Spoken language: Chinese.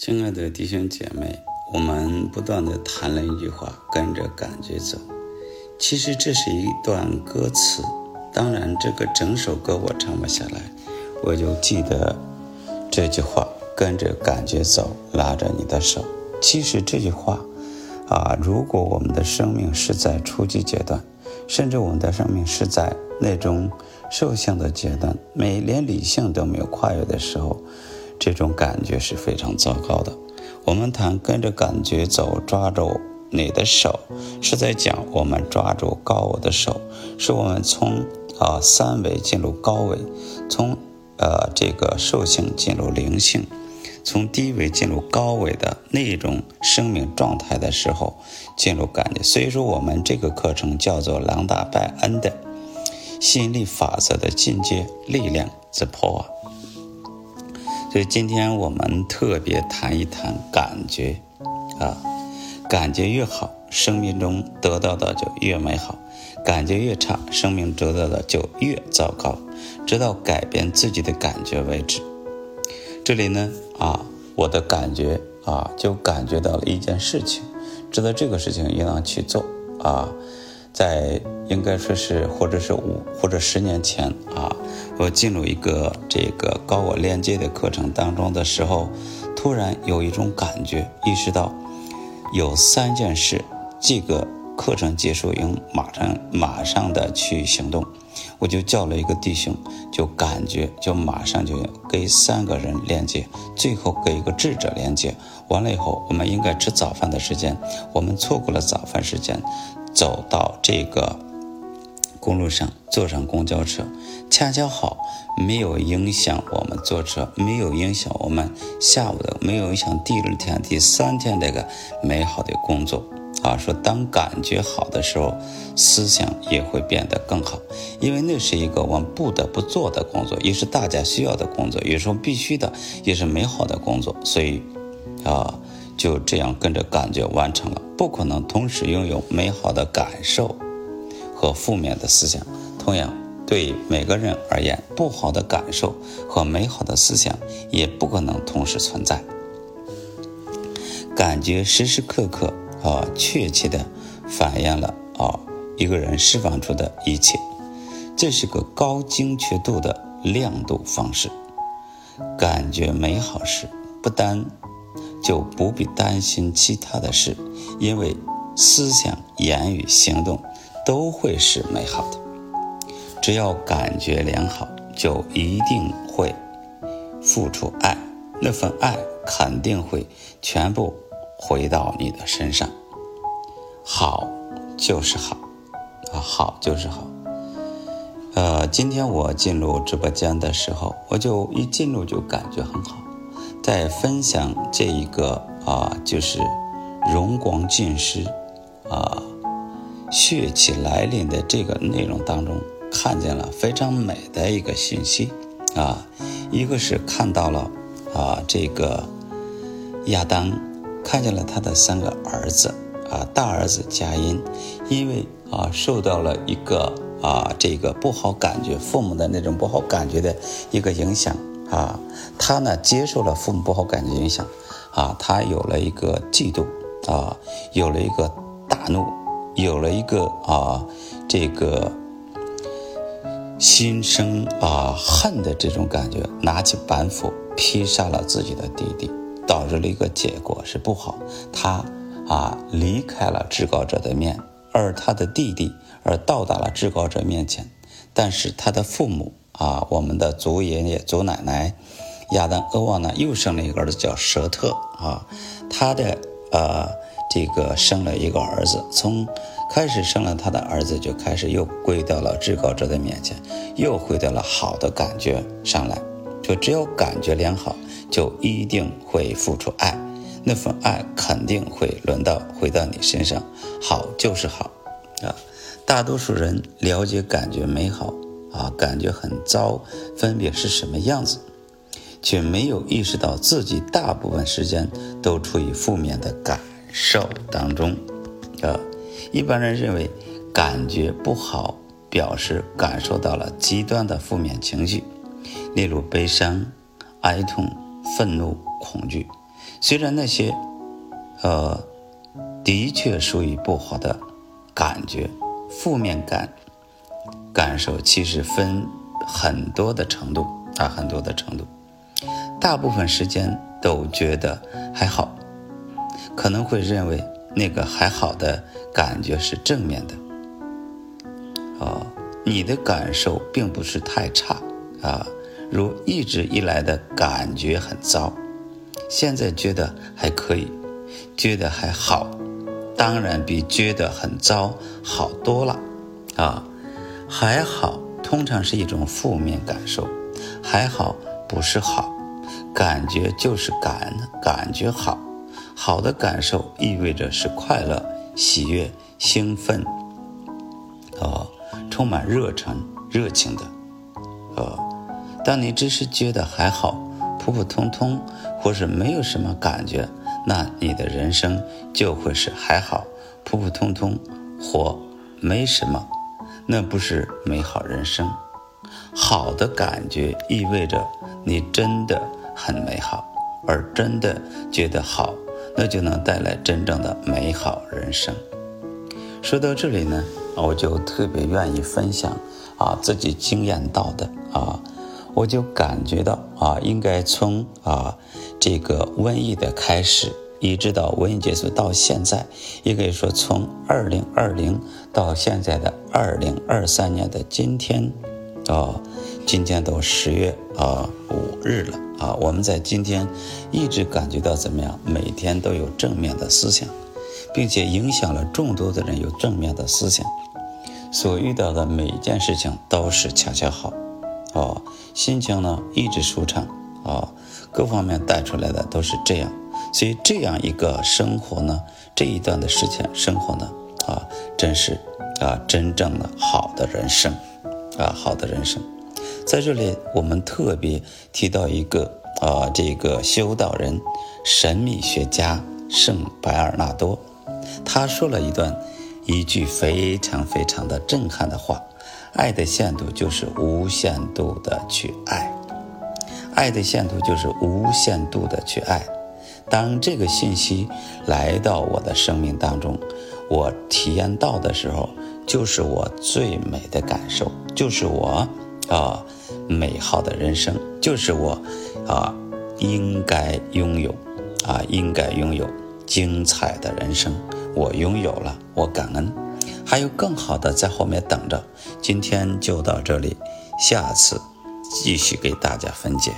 亲爱的弟兄姐妹，我们不断的谈论一句话，跟着感觉走。其实这是一段歌词，当然这个整首歌我唱不下来，我就记得这句话：跟着感觉走，拉着你的手。其实这句话啊，如果我们的生命是在初级阶段，甚至我们的生命是在那种兽性的阶段，每连理性都没有跨越的时候。这种感觉是非常糟糕的。我们谈跟着感觉走，抓住你的手，是在讲我们抓住高我的手，是我们从啊三维进入高维，从呃这个兽性进入灵性，从低维进入高维的那种生命状态的时候，进入感觉。所以说，我们这个课程叫做狼大拜恩的吸引力法则的进阶力量之破瓦。所以今天我们特别谈一谈感觉，啊，感觉越好，生命中得到的就越美好；感觉越差，生命得到的就越糟糕。直到改变自己的感觉为止。这里呢，啊，我的感觉啊，就感觉到了一件事情，知道这个事情应当去做啊。在应该说是，或者是五或者十年前啊，我进入一个这个高我链接的课程当中的时候，突然有一种感觉，意识到有三件事，这个课程结束应马上马上的去行动，我就叫了一个弟兄，就感觉就马上就给三个人连接，最后给一个智者连接，完了以后，我们应该吃早饭的时间，我们错过了早饭时间。走到这个公路上，坐上公交车，恰恰好没有影响我们坐车，没有影响我们下午的，没有影响第二天、第三天这个美好的工作啊。说当感觉好的时候，思想也会变得更好，因为那是一个我们不得不做的工作，也是大家需要的工作，也是必须的，也是美好的工作，所以啊。就这样跟着感觉完成了，不可能同时拥有美好的感受和负面的思想。同样，对每个人而言，不好的感受和美好的思想也不可能同时存在。感觉时时刻刻啊，确切的反映了啊一个人释放出的一切，这是个高精确度的亮度方式。感觉美好时，不单就不必担心其他的事，因为思想、言语、行动都会是美好的。只要感觉良好，就一定会付出爱，那份爱肯定会全部回到你的身上。好就是好，啊，好就是好。呃，今天我进入直播间的时候，我就一进入就感觉很好。在分享这一个啊，就是荣光尽失啊，血气来临的这个内容当中，看见了非常美的一个信息啊。一个是看到了啊，这个亚当看见了他的三个儿子啊，大儿子佳音，因为啊受到了一个啊这个不好感觉，父母的那种不好感觉的一个影响。啊，他呢接受了父母不好感觉影响，啊，他有了一个嫉妒，啊，有了一个大怒，有了一个啊这个心生啊恨的这种感觉，拿起板斧劈杀了自己的弟弟，导致了一个结果是不好，他啊离开了至高者的面，而他的弟弟而到达了至高者面前，但是他的父母。啊，我们的祖爷爷、祖奶奶亚当、俄王呢，又生了一个儿子叫舍特啊。他的呃，这个生了一个儿子，从开始生了他的儿子，就开始又归到了至高者的面前，又回到了好的感觉上来。就只有感觉良好，就一定会付出爱，那份爱肯定会轮到回到你身上。好就是好啊，大多数人了解感觉美好。啊，感觉很糟，分别是什么样子，却没有意识到自己大部分时间都处于负面的感受当中。啊，一般人认为感觉不好，表示感受到了极端的负面情绪，例如悲伤、哀痛、愤怒、恐惧。虽然那些，呃，的确属于不好的感觉，负面感感受，其实分很多的程度啊，很多的程度。大部分时间都觉得还好，可能会认为那个还好的感觉是正面的。啊，你的感受并不是太差啊，如一直以来的感觉很糟。现在觉得还可以，觉得还好，当然比觉得很糟好多了，啊，还好通常是一种负面感受，还好不是好，感觉就是感感觉好，好的感受意味着是快乐、喜悦、兴奋，啊，充满热忱、热情的，呃，当你只是觉得还好。普普通通，或是没有什么感觉，那你的人生就会是还好，普普通通或没什么，那不是美好人生。好的感觉意味着你真的很美好，而真的觉得好，那就能带来真正的美好人生。说到这里呢，我就特别愿意分享啊自己经验到的啊。我就感觉到啊，应该从啊这个瘟疫的开始，一直到瘟疫结束到现在，也可以说从二零二零到现在的二零二三年的今天，啊，今天都十月啊五日了啊，我们在今天一直感觉到怎么样？每天都有正面的思想，并且影响了众多的人有正面的思想，所遇到的每一件事情都是恰恰好。哦，心情呢一直舒畅，啊，各方面带出来的都是这样，所以这样一个生活呢，这一段的时间生活呢，啊，真是啊，真正的好的人生，啊，好的人生，在这里我们特别提到一个啊，这个修道人、神秘学家圣白尔纳多，他说了一段一句非常非常的震撼的话。爱的限度就是无限度的去爱，爱的限度就是无限度的去爱。当这个信息来到我的生命当中，我体验到的时候，就是我最美的感受，就是我啊美好的人生，就是我啊应该拥有啊应该拥有精彩的人生。我拥有了，我感恩。还有更好的在后面等着。今天就到这里，下次继续给大家分解。